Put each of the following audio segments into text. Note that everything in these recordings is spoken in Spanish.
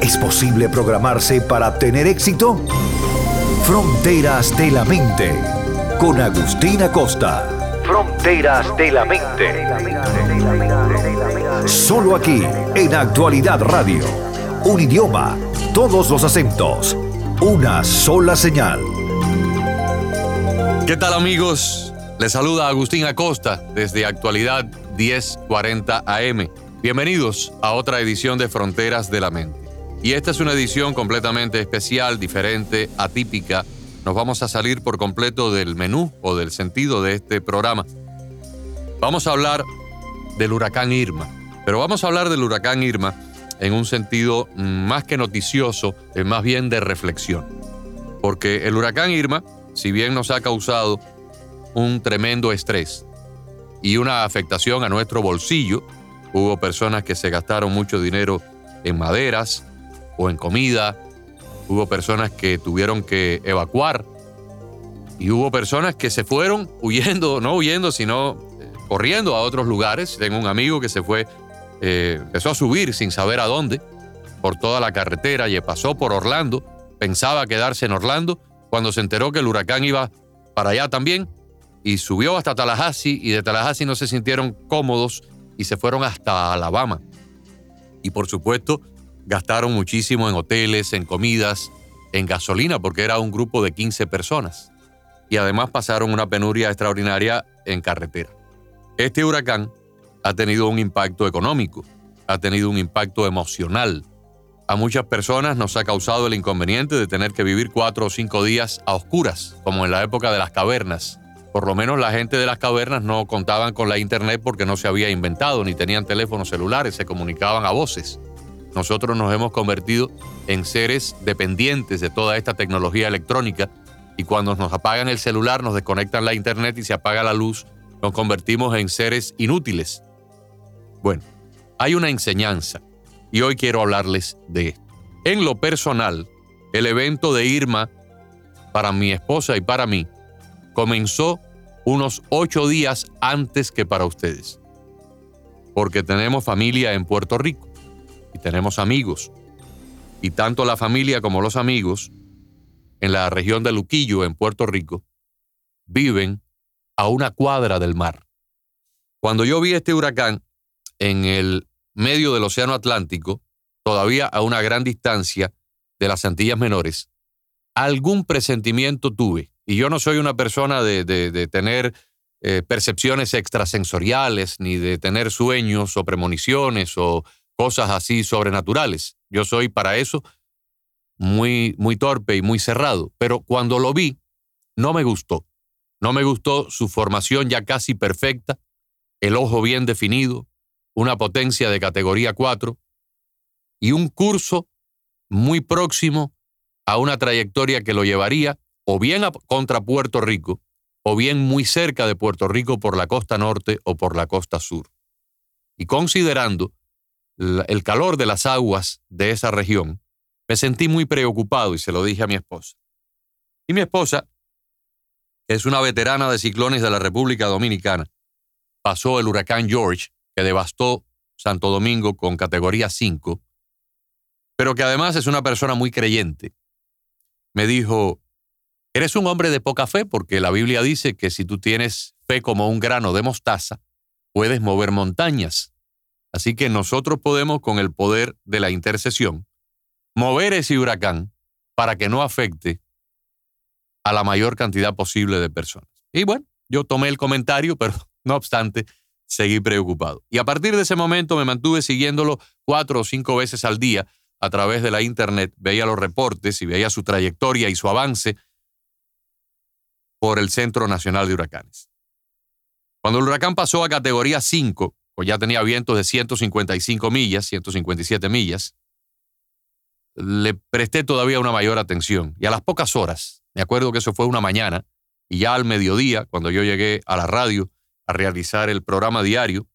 ¿Es posible programarse para tener éxito? Fronteras de la Mente, con Agustina Costa. Fronteras de la Mente. Solo aquí, en Actualidad Radio. Un idioma, todos los acentos, una sola señal. ¿Qué tal amigos? Les saluda Agustín Acosta desde Actualidad 1040 AM. Bienvenidos a otra edición de Fronteras de la Mente. Y esta es una edición completamente especial, diferente, atípica. Nos vamos a salir por completo del menú o del sentido de este programa. Vamos a hablar del huracán Irma, pero vamos a hablar del huracán Irma en un sentido más que noticioso, es más bien de reflexión. Porque el huracán Irma, si bien nos ha causado un tremendo estrés y una afectación a nuestro bolsillo, hubo personas que se gastaron mucho dinero en maderas, o en comida. Hubo personas que tuvieron que evacuar y hubo personas que se fueron huyendo, no huyendo, sino eh, corriendo a otros lugares. Tengo un amigo que se fue, eh, empezó a subir sin saber a dónde, por toda la carretera y pasó por Orlando. Pensaba quedarse en Orlando cuando se enteró que el huracán iba para allá también y subió hasta Tallahassee y de Tallahassee no se sintieron cómodos y se fueron hasta Alabama. Y por supuesto, gastaron muchísimo en hoteles, en comidas, en gasolina, porque era un grupo de 15 personas. Y además pasaron una penuria extraordinaria en carretera. Este huracán ha tenido un impacto económico, ha tenido un impacto emocional. A muchas personas nos ha causado el inconveniente de tener que vivir cuatro o cinco días a oscuras, como en la época de las cavernas. Por lo menos la gente de las cavernas no contaban con la internet porque no se había inventado, ni tenían teléfonos celulares, se comunicaban a voces. Nosotros nos hemos convertido en seres dependientes de toda esta tecnología electrónica y cuando nos apagan el celular, nos desconectan la internet y se apaga la luz, nos convertimos en seres inútiles. Bueno, hay una enseñanza y hoy quiero hablarles de esto. En lo personal, el evento de Irma para mi esposa y para mí comenzó unos ocho días antes que para ustedes, porque tenemos familia en Puerto Rico tenemos amigos. Y tanto la familia como los amigos en la región de Luquillo, en Puerto Rico, viven a una cuadra del mar. Cuando yo vi este huracán en el medio del Océano Atlántico, todavía a una gran distancia de las Antillas Menores, algún presentimiento tuve. Y yo no soy una persona de, tener eh, percepciones extrasensoriales, ni de tener sueños o premoniciones o cosas así sobrenaturales. Yo soy para eso muy, muy torpe y muy cerrado. Pero cuando lo vi, no me gustó. No me gustó su formación ya casi perfecta, el ojo bien definido, una potencia de categoría 4 y un curso muy próximo a una trayectoria que lo llevaría o bien contra Puerto Rico o bien muy cerca de Puerto Rico por la costa norte o por la costa sur. Y considerando el calor de las aguas de esa región, me sentí muy preocupado y se lo dije a mi esposa. Y mi esposa, es una veterana de ciclones de la República Dominicana, pasó el huracán George, que devastó Santo Domingo con categoría 5, pero que además es una persona muy creyente. Me dijo, eres un hombre de poca fe porque la Biblia dice que si tú tienes fe como un grano de mostaza, puedes mover montañas. Así que nosotros podemos, con el poder de la intercesión, mover ese huracán para que no afecte a la mayor cantidad posible de personas. Y bueno, yo tomé el comentario, pero no obstante, seguí preocupado. Y a partir de ese momento me mantuve siguiéndolo cuatro o cinco veces al día a través de la internet, veía los reportes y veía su trayectoria y su avance por el Centro Nacional de Huracanes. Cuando el huracán pasó a categoría 5, pues ya tenía vientos de 155 millas, 157 millas. le presté todavía una mayor atención. Y a las pocas horas, me acuerdo que eso fue una mañana, y ya al mediodía, cuando yo llegué a la radio a realizar el programa diario,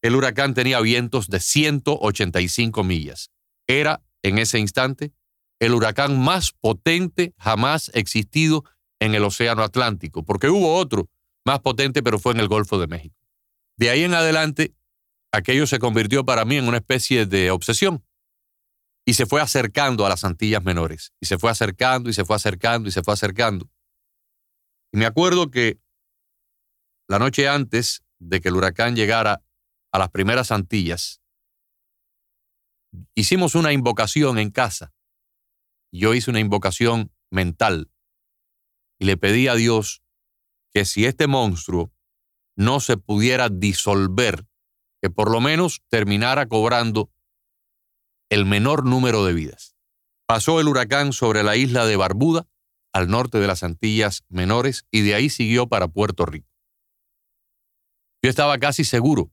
el huracán tenía vientos de 185 millas. Era, en ese instante, el huracán más potente jamás existido en el Océano Atlántico, porque hubo otro más potente, pero fue en el Golfo de México. De ahí en adelante, aquello se convirtió para mí en una especie de obsesión y se fue acercando a las Antillas Menores, y se fue acercando, y se fue acercando, y se fue acercando. Y me acuerdo que la noche antes de que el huracán llegara a las primeras Antillas, hicimos una invocación en casa. Yo hice una invocación mental y le pedí a Dios que si este monstruo no se pudiera disolver, que por lo menos terminara cobrando el menor número de vidas. Pasó el huracán sobre la isla de Barbuda, al norte de las Antillas Menores, y de ahí siguió para Puerto Rico. Yo estaba casi seguro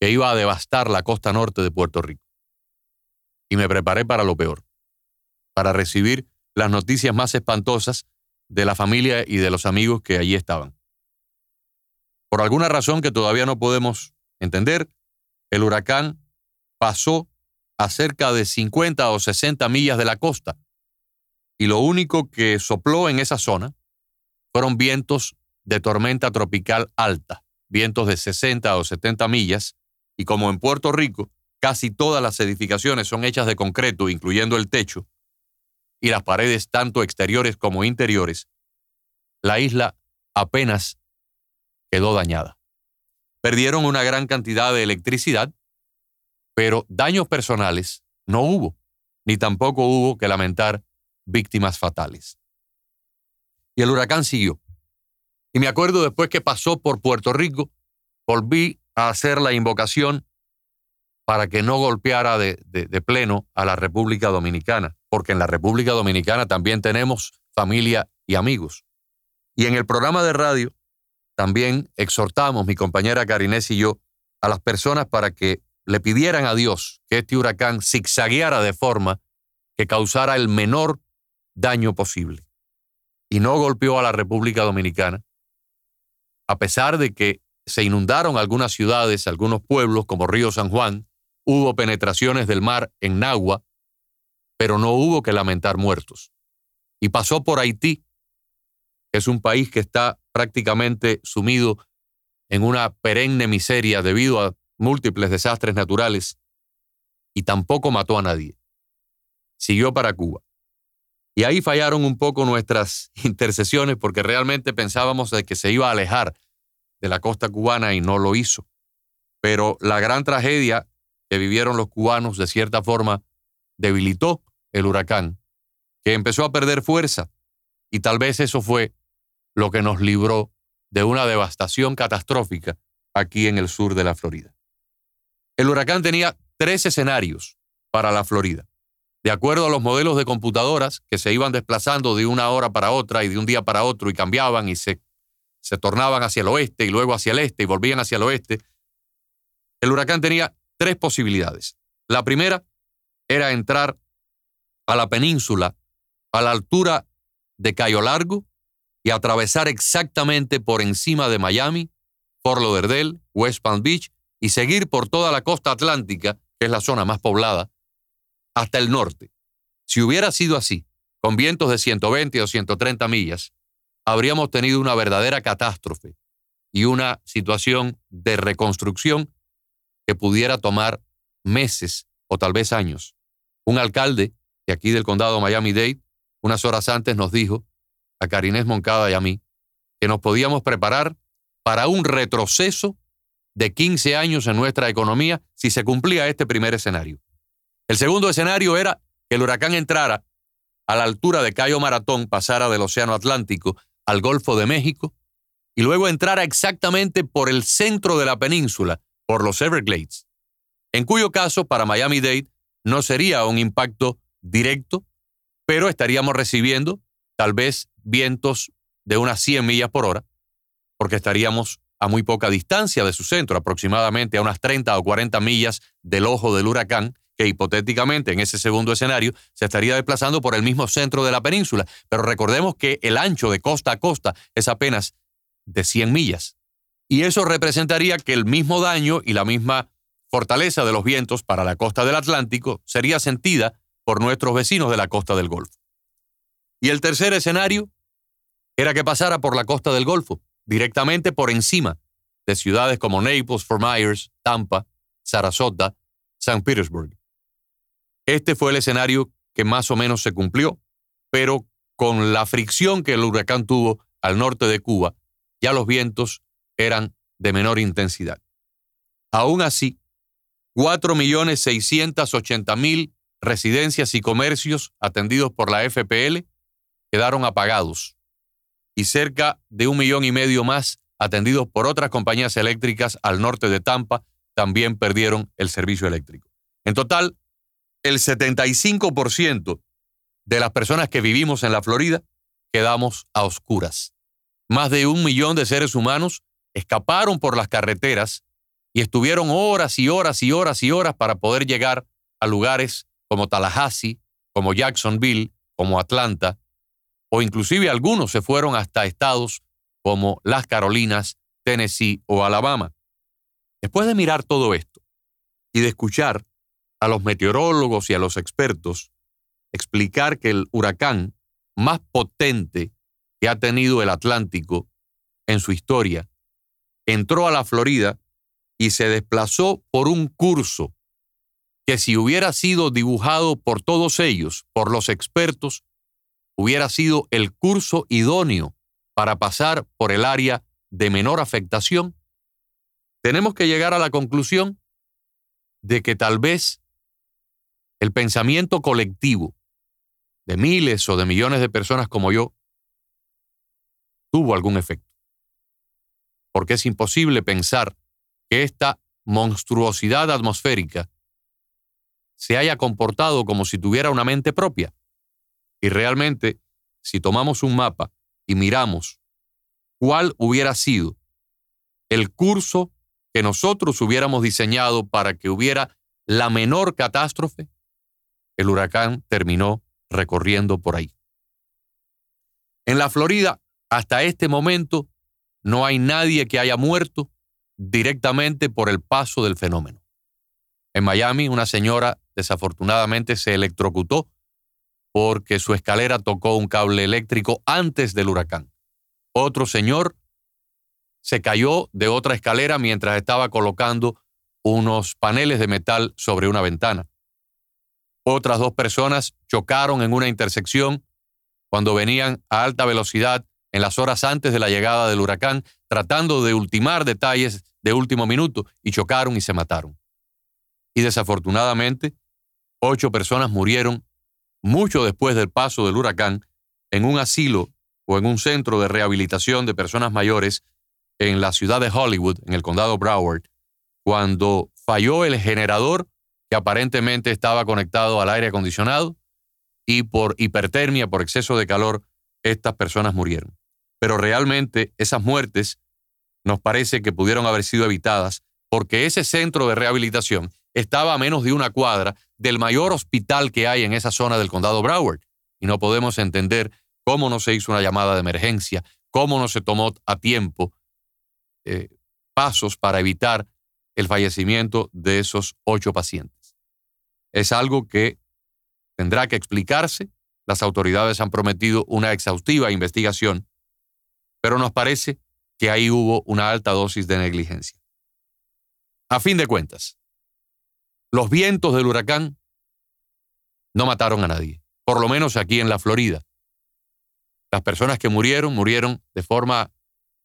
que iba a devastar la costa norte de Puerto Rico. Y me preparé para lo peor, para recibir las noticias más espantosas de la familia y de los amigos que allí estaban. Por alguna razón que todavía no podemos entender, el huracán pasó a cerca de 50 o 60 millas de la costa. Y lo único que sopló en esa zona fueron vientos de tormenta tropical alta, vientos de 60 o 70 millas, y como en Puerto Rico casi todas las edificaciones son hechas de concreto, incluyendo el techo, y las paredes tanto exteriores como interiores, la isla apenas quedó dañada. Perdieron una gran cantidad de electricidad pero daños personales no hubo, ni tampoco hubo que lamentar víctimas fatales. Y el huracán siguió. Y me acuerdo después que pasó por Puerto Rico, volví a hacer la invocación para que no golpeara de, pleno a la República Dominicana, porque en la República Dominicana también tenemos familia y amigos. Y en el programa de radio también exhortamos, mi compañera Carinés y yo, a las personas para que le pidieran a Dios que este huracán zigzagueara de forma que causara el menor daño posible. Y no golpeó a la República Dominicana, a pesar de que se inundaron algunas ciudades, algunos pueblos como Río San Juan, hubo penetraciones del mar en Nagua, pero no hubo que lamentar muertos. Y pasó por Haití, que es un país que está prácticamente sumido en una perenne miseria debido a múltiples desastres naturales y tampoco mató a nadie. Siguió para Cuba. Y ahí fallaron un poco nuestras intercesiones porque realmente pensábamos de que se iba a alejar de la costa cubana y no lo hizo. Pero la gran tragedia que vivieron los cubanos de cierta forma debilitó el huracán, que empezó a perder fuerza y tal vez eso fue lo que nos libró de una devastación catastrófica aquí en el sur de la Florida. El huracán tenía tres escenarios para la Florida. De acuerdo a los modelos de computadoras que se iban desplazando de una hora para otra y de un día para otro y cambiaban y se, se tornaban hacia el oeste y luego hacia el este y volvían hacia el oeste, el huracán tenía tres posibilidades. La primera era entrar a la península a la altura de Cayo Largo y atravesar exactamente por encima de Miami, Fort Lauderdale, West Palm Beach y seguir por toda la costa atlántica, que es la zona más poblada, hasta el norte. Si hubiera sido así, con vientos de 120 o 130 millas, habríamos tenido una verdadera catástrofe y una situación de reconstrucción que pudiera tomar meses o tal vez años. Un alcalde de aquí del condado Miami-Dade, unas horas antes nos dijo, a Carinés Moncada y a mí, que nos podíamos preparar para un retroceso de 15 años en nuestra economía si se cumplía este primer escenario. El segundo escenario era que el huracán entrara a la altura de Cayo Maratón, pasara del Océano Atlántico al Golfo de México y luego entrara exactamente por el centro de la península, por los Everglades, en cuyo caso para Miami-Dade no sería un impacto directo, pero estaríamos recibiendo tal vez vientos de unas 100 millas por hora, porque estaríamos a muy poca distancia de su centro, aproximadamente a unas 30 o 40 millas del ojo del huracán, que hipotéticamente en ese segundo escenario se estaría desplazando por el mismo centro de la península, pero recordemos que el ancho de costa a costa es apenas de 100 millas. Y eso representaría que el mismo daño y la misma fortaleza de los vientos para la costa del Atlántico sería sentida por nuestros vecinos de la costa del Golfo. Y el tercer escenario era que pasara por la costa del Golfo, directamente por encima de ciudades como Naples, Fort Myers, Tampa, Sarasota, San Petersburg. Este fue el escenario que más o menos se cumplió, pero con la fricción que el huracán tuvo al norte de Cuba, ya los vientos eran de menor intensidad. Aún así, 4.680.000 residencias y comercios atendidos por la FPL quedaron apagados y cerca de un millón y medio más atendidos por otras compañías eléctricas al norte de Tampa también perdieron el servicio eléctrico. En total, el 75% de las personas que vivimos en la Florida quedamos a oscuras. Más de un millón de seres humanos escaparon por las carreteras y estuvieron horas y horas y horas y horas para poder llegar a lugares como Tallahassee, como Jacksonville, como Atlanta, o inclusive algunos se fueron hasta estados como las Carolinas, Tennessee o Alabama. Después de mirar todo esto y de escuchar a los meteorólogos y a los expertos explicar que el huracán más potente que ha tenido el Atlántico en su historia entró a la Florida y se desplazó por un curso que si hubiera sido dibujado por todos ellos, por los expertos, hubiera sido el curso idóneo para pasar por el área de menor afectación, tenemos que llegar a la conclusión de que tal vez el pensamiento colectivo de miles o de millones de personas como yo tuvo algún efecto. Porque es imposible pensar que esta monstruosidad atmosférica se haya comportado como si tuviera una mente propia. Y realmente, si tomamos un mapa y miramos cuál hubiera sido el curso que nosotros hubiéramos diseñado para que hubiera la menor catástrofe, el huracán terminó recorriendo por ahí. En la Florida, hasta este momento, no hay nadie que haya muerto directamente por el paso del fenómeno. En Miami, una señora desafortunadamente se electrocutó porque su escalera tocó un cable eléctrico antes del huracán. Otro señor se cayó de otra escalera mientras estaba colocando unos paneles de metal sobre una ventana. Otras dos personas chocaron en una intersección cuando venían a alta velocidad en las horas antes de la llegada del huracán, tratando de ultimar detalles de último minuto, y chocaron y se mataron. Y desafortunadamente, ocho personas murieron mucho después del paso del huracán en un asilo o en un centro de rehabilitación de personas mayores en la ciudad de Hollywood, en el condado Broward, cuando falló el generador que aparentemente estaba conectado al aire acondicionado y por hipertermia, por exceso de calor, estas personas murieron. Pero realmente esas muertes nos parece que pudieron haber sido evitadas porque ese centro de rehabilitación estaba a menos de una cuadra del mayor hospital que hay en esa zona del condado Broward. Y no podemos entender cómo no se hizo una llamada de emergencia, cómo no se tomó a tiempo eh, pasos para evitar el fallecimiento de esos ocho pacientes. Es algo que tendrá que explicarse. Las autoridades han prometido una exhaustiva investigación pero nos parece que ahí hubo una alta dosis de negligencia. A fin de cuentas, los vientos del huracán no mataron a nadie, por lo menos aquí en la Florida. Las personas que murieron murieron de forma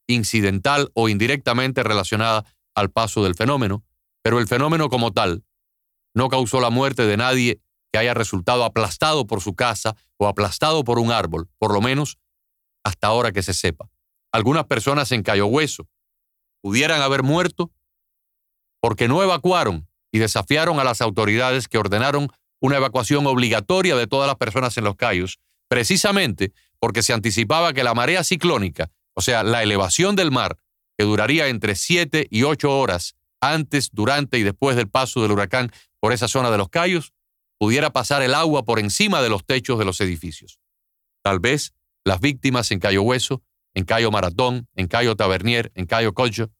incidental o indirectamente relacionada al paso del fenómeno, pero el fenómeno como tal no causó la muerte de nadie que haya resultado aplastado por su casa o aplastado por un árbol, por lo menos hasta ahora que se sepa algunas personas en Cayo Hueso pudieran haber muerto porque no evacuaron y desafiaron a las autoridades que ordenaron una evacuación obligatoria de todas las personas en los Cayos, precisamente porque se anticipaba que la marea ciclónica, o sea, la elevación del mar, que duraría entre 7 y 8 horas antes, durante y después del paso del huracán, por esa zona de los Cayos, pudiera pasar el agua por encima de los techos de los edificios. Tal vez las víctimas en Cayo Hueso, en Cayo Maratón, en Cayo Tabernier, en Cayo Cocho,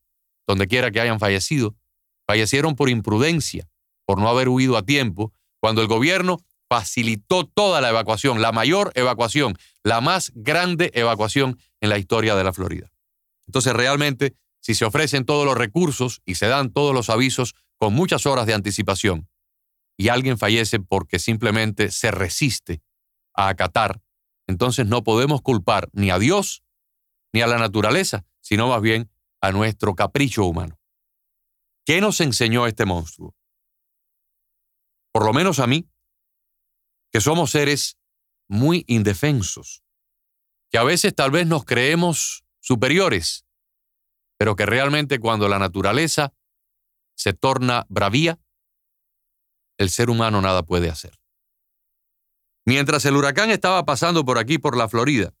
donde quiera que hayan fallecido, fallecieron por imprudencia, por no haber huido a tiempo, cuando el gobierno facilitó toda la evacuación, la mayor evacuación, la más grande evacuación en la historia de la Florida. Entonces, realmente, si se ofrecen todos los recursos y se dan todos los avisos con muchas horas de anticipación, y alguien fallece porque simplemente se resiste a acatar, entonces no podemos culpar ni a Dios ni a la naturaleza, sino más bien a nuestro capricho humano. ¿Qué nos enseñó este monstruo? Por lo menos a mí, que somos seres muy indefensos, que a veces tal vez nos creemos superiores, pero que realmente cuando la naturaleza se torna bravía, el ser humano nada puede hacer. Mientras el huracán estaba pasando por aquí, por la Florida,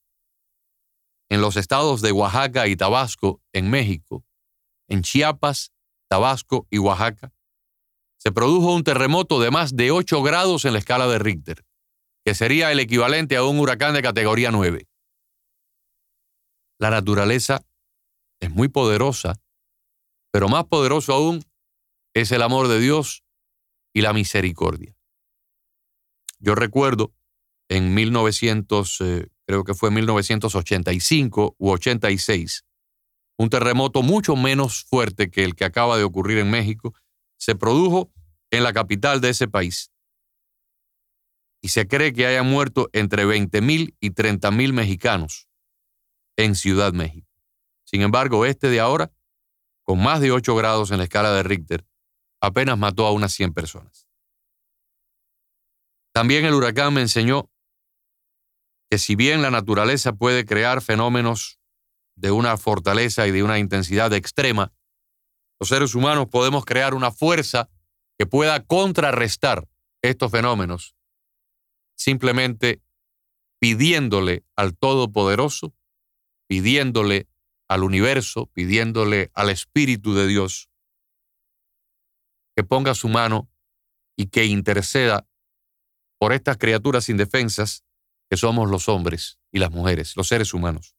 en los estados de Oaxaca y Tabasco, en México, en Chiapas, Tabasco y Oaxaca, se produjo un terremoto de más de 8 grados en la escala de Richter, que sería el equivalente a un huracán de categoría 9. La naturaleza es muy poderosa, pero más poderoso aún es el amor de Dios y la misericordia. Yo recuerdo en 1900, eh, creo que fue 1985 u 86, un terremoto mucho menos fuerte que el que acaba de ocurrir en México, se produjo en la capital de ese país. Y se cree que hayan muerto entre 20.000 y 30.000 mexicanos en Ciudad México. Sin embargo, este de ahora, con más de 8 grados en la escala de Richter, apenas mató a unas 100 personas. También el huracán me enseñó que si bien la naturaleza puede crear fenómenos de una fortaleza y de una intensidad extrema, los seres humanos podemos crear una fuerza que pueda contrarrestar estos fenómenos, simplemente pidiéndole al Todopoderoso, pidiéndole al universo, pidiéndole al Espíritu de Dios que ponga su mano y que interceda por estas criaturas indefensas que somos los hombres y las mujeres, los seres humanos.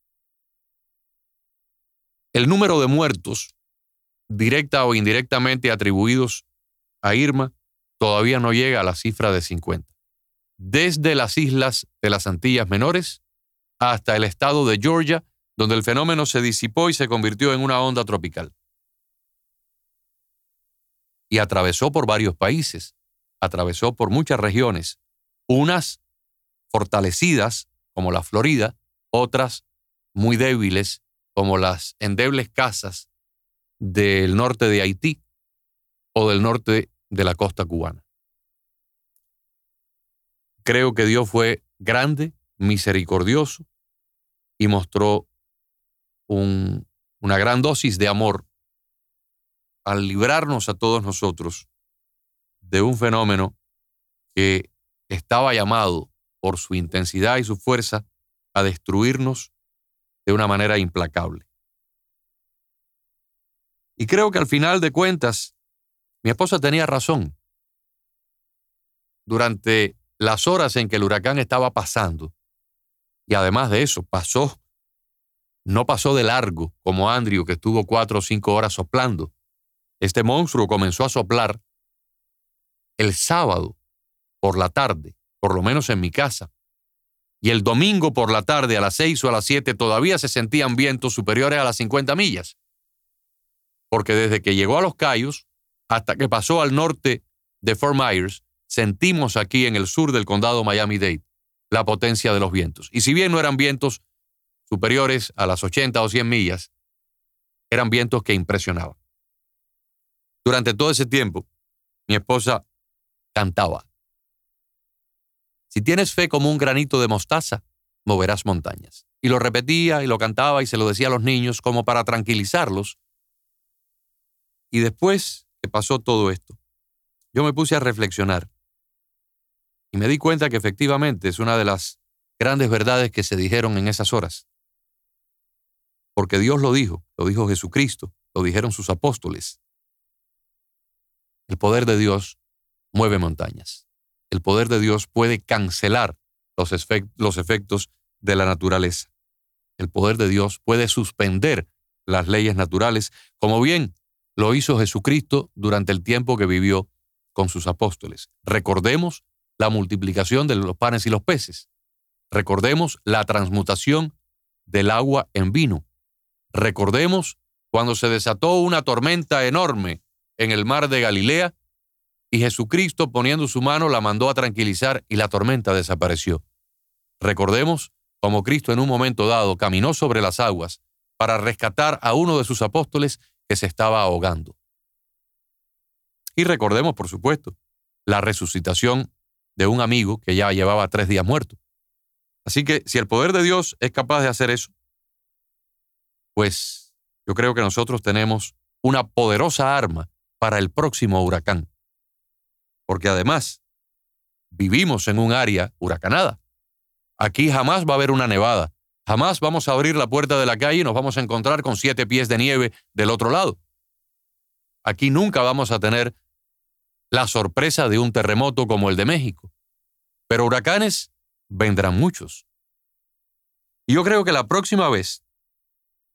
El número de muertos, directa o indirectamente atribuidos a Irma, todavía no llega a la cifra de 50. Desde las islas de las Antillas Menores hasta el estado de Georgia, donde el fenómeno se disipó y se convirtió en una onda tropical y atravesó por varios países, atravesó por muchas regiones, unas fortalecidas como la Florida, otras muy débiles como las endebles casas del norte de Haití o del norte de la costa cubana. Creo que Dios fue grande, misericordioso y mostró una gran dosis de amor al librarnos a todos nosotros de un fenómeno que estaba llamado por su intensidad y su fuerza a destruirnos de una manera implacable. Y creo que al final de cuentas, mi esposa tenía razón. Durante las horas en que el huracán estaba pasando, y además de eso, pasó, no pasó de largo como Andrew, que estuvo cuatro o cinco horas soplando, este monstruo comenzó a soplar el sábado por la tarde, por lo menos en mi casa. Y el domingo por la tarde a las seis o a las siete todavía se sentían vientos superiores a las 50 millas. Porque desde que llegó a los Cayos hasta que pasó al norte de Fort Myers, sentimos aquí en el sur del condado Miami-Dade la potencia de los vientos. Y si bien no eran vientos superiores a las 80 o 100 millas, eran vientos que impresionaban. Durante todo ese tiempo, mi esposa cantaba. Si tienes fe como un granito de mostaza, moverás montañas. Y lo repetía y lo cantaba y se lo decía a los niños como para tranquilizarlos. Y después que pasó todo esto, yo me puse a reflexionar y me di cuenta que efectivamente es una de las grandes verdades que se dijeron en esas horas. Porque Dios lo dijo, lo dijo Jesucristo, lo dijeron sus apóstoles. El poder de Dios mueve montañas. El poder de Dios puede cancelar los, efectos de la naturaleza. El poder de Dios puede suspender las leyes naturales, como bien lo hizo Jesucristo durante el tiempo que vivió con sus apóstoles. Recordemos la multiplicación de los panes y los peces. Recordemos la transmutación del agua en vino. Recordemos cuando se desató una tormenta enorme en el mar de Galilea y Jesucristo poniendo su mano la mandó a tranquilizar y la tormenta desapareció. Recordemos cómo Cristo en un momento dado caminó sobre las aguas para rescatar a uno de sus apóstoles que se estaba ahogando. Y recordemos, por supuesto, la resucitación de un amigo que ya llevaba tres días muerto. Así que si el poder de Dios es capaz de hacer eso, pues yo creo que nosotros tenemos una poderosa arma para el próximo huracán. Porque además, vivimos en un área huracanada. Aquí jamás va a haber una nevada. Jamás vamos a abrir la puerta de la calle y nos vamos a encontrar con siete pies de nieve del otro lado. Aquí nunca vamos a tener la sorpresa de un terremoto como el de México. Pero huracanes vendrán muchos. Y yo creo que la próxima vez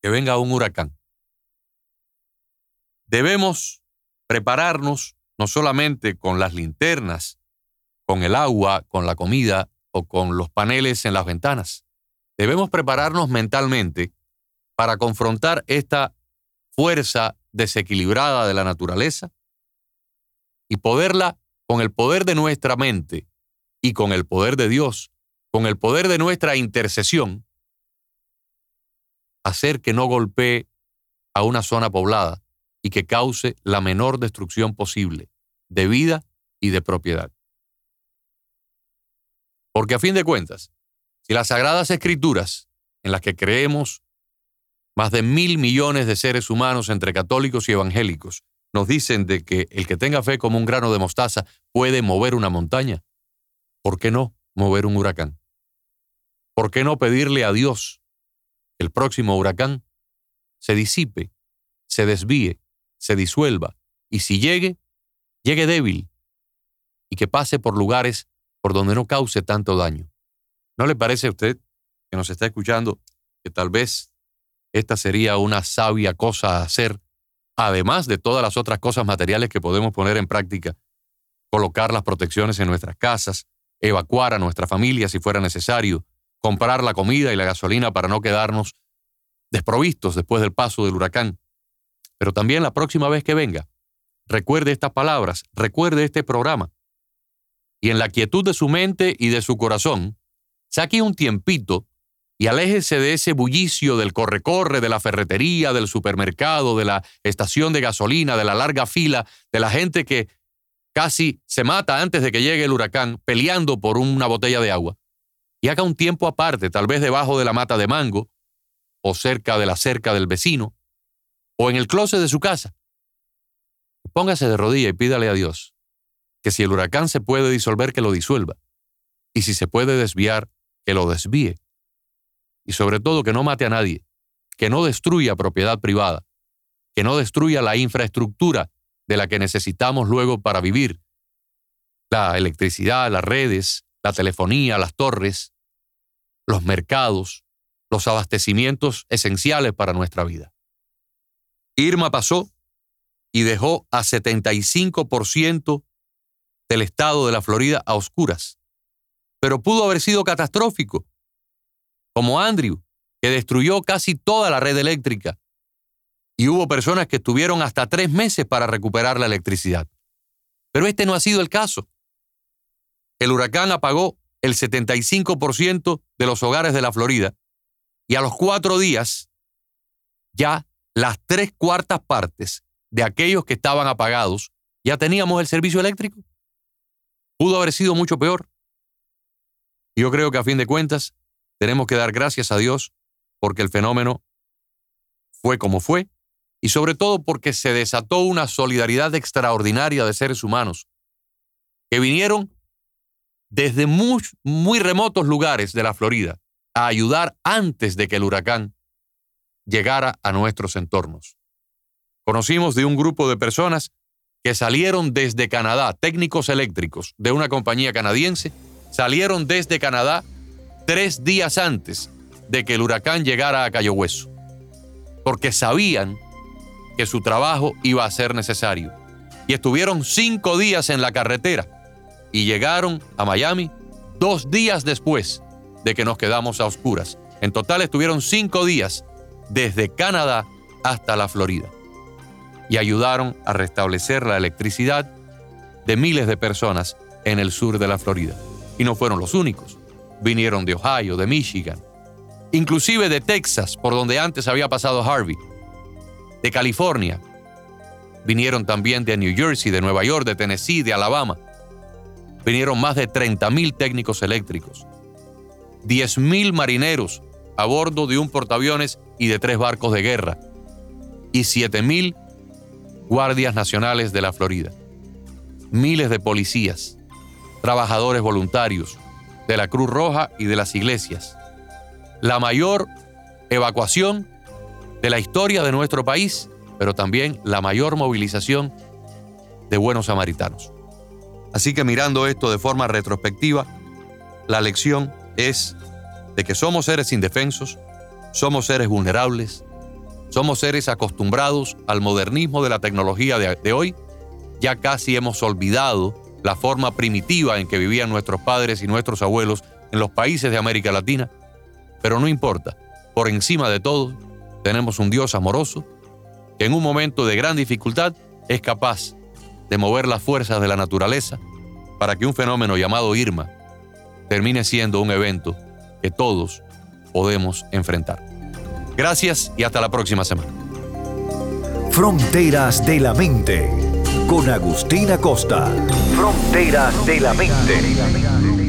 que venga un huracán, debemos prepararnos no solamente con las linternas, con el agua, con la comida o con los paneles en las ventanas. Debemos prepararnos mentalmente para confrontar esta fuerza desequilibrada de la naturaleza y poderla, con el poder de nuestra mente y con el poder de Dios, con el poder de nuestra intercesión, hacer que no golpee a una zona poblada y que cause la menor destrucción posible de vida y de propiedad. Porque a fin de cuentas, si las sagradas escrituras en las que creemos más de mil millones de seres humanos entre católicos y evangélicos nos dicen de que el que tenga fe como un grano de mostaza puede mover una montaña. ¿Por qué no mover un huracán? ¿Por qué no pedirle a Dios que el próximo huracán se disipe, se desvíe, se disuelva y si llegue, llegue débil y que pase por lugares por donde no cause tanto daño? ¿No le parece a usted que nos está escuchando que tal vez esta sería una sabia cosa a hacer además de todas las otras cosas materiales que podemos poner en práctica, colocar las protecciones en nuestras casas, evacuar a nuestra familia si fuera necesario, comprar la comida y la gasolina para no quedarnos desprovistos después del paso del huracán. Pero también la próxima vez que venga, recuerde estas palabras, recuerde este programa. Y en la quietud de su mente y de su corazón, saque un tiempito y aléjese de ese bullicio del corre-corre, de la ferretería, del supermercado, de la estación de gasolina, de la larga fila, de la gente que casi se mata antes de que llegue el huracán peleando por una botella de agua. Y haga un tiempo aparte, tal vez debajo de la mata de mango, o cerca de la cerca del vecino, o en el closet de su casa. Póngase de rodilla y pídale a Dios que si el huracán se puede disolver, que lo disuelva. Y si se puede desviar, que lo desvíe y sobre todo que no mate a nadie, que no destruya propiedad privada, que no destruya la infraestructura de la que necesitamos luego para vivir, la electricidad, las redes, la telefonía, las torres, los mercados, los abastecimientos esenciales para nuestra vida. Irma pasó y dejó a 75% del estado de la Florida a oscuras, pero pudo haber sido catastrófico como Andrew, que destruyó casi toda la red eléctrica. Y hubo personas que estuvieron hasta tres meses para recuperar la electricidad. Pero este no ha sido el caso. El huracán apagó el 75% de los hogares de la Florida y a los cuatro días ya las tres cuartas partes de aquellos que estaban apagados ya teníamos el servicio eléctrico. Pudo haber sido mucho peor. Yo creo que a fin de cuentas tenemos que dar gracias a Dios porque el fenómeno fue como fue y sobre todo porque se desató una solidaridad extraordinaria de seres humanos que vinieron desde muy, muy remotos lugares de la Florida a ayudar antes de que el huracán llegara a nuestros entornos. Conocimos de un grupo de personas que salieron desde Canadá, técnicos eléctricos de una compañía canadiense, salieron desde Canadá tres días antes de que el huracán llegara a Cayo Hueso, porque sabían que su trabajo iba a ser necesario. Y estuvieron cinco días en la carretera y llegaron a Miami dos días después de que nos quedamos a oscuras. En total estuvieron cinco días desde Canadá hasta la Florida y ayudaron a restablecer la electricidad de miles de personas en el sur de la Florida. Y no fueron los únicos. Vinieron de Ohio, de Michigan, inclusive de Texas, por donde antes había pasado Harvey, de California. Vinieron también de New Jersey, de Nueva York, de Tennessee, de Alabama. Vinieron más de 30.000 técnicos eléctricos, 10.000 marineros a bordo de un portaaviones y de tres barcos de guerra, y 7.000 guardias nacionales de la Florida, miles de policías, trabajadores voluntarios de la Cruz Roja y de las iglesias. La mayor evacuación de la historia de nuestro país, pero también la mayor movilización de buenos samaritanos. Así que mirando esto de forma retrospectiva, la lección es de que somos seres indefensos, somos seres vulnerables, somos seres acostumbrados al modernismo de la tecnología de, hoy. Ya casi hemos olvidado la forma primitiva en que vivían nuestros padres y nuestros abuelos en los países de América Latina. Pero no importa, por encima de todo, tenemos un Dios amoroso que en un momento de gran dificultad es capaz de mover las fuerzas de la naturaleza para que un fenómeno llamado Irma termine siendo un evento que todos podemos enfrentar. Gracias y hasta la próxima semana. Fronteras de la Mente con Agustina Costa. Fronteras de la Mente.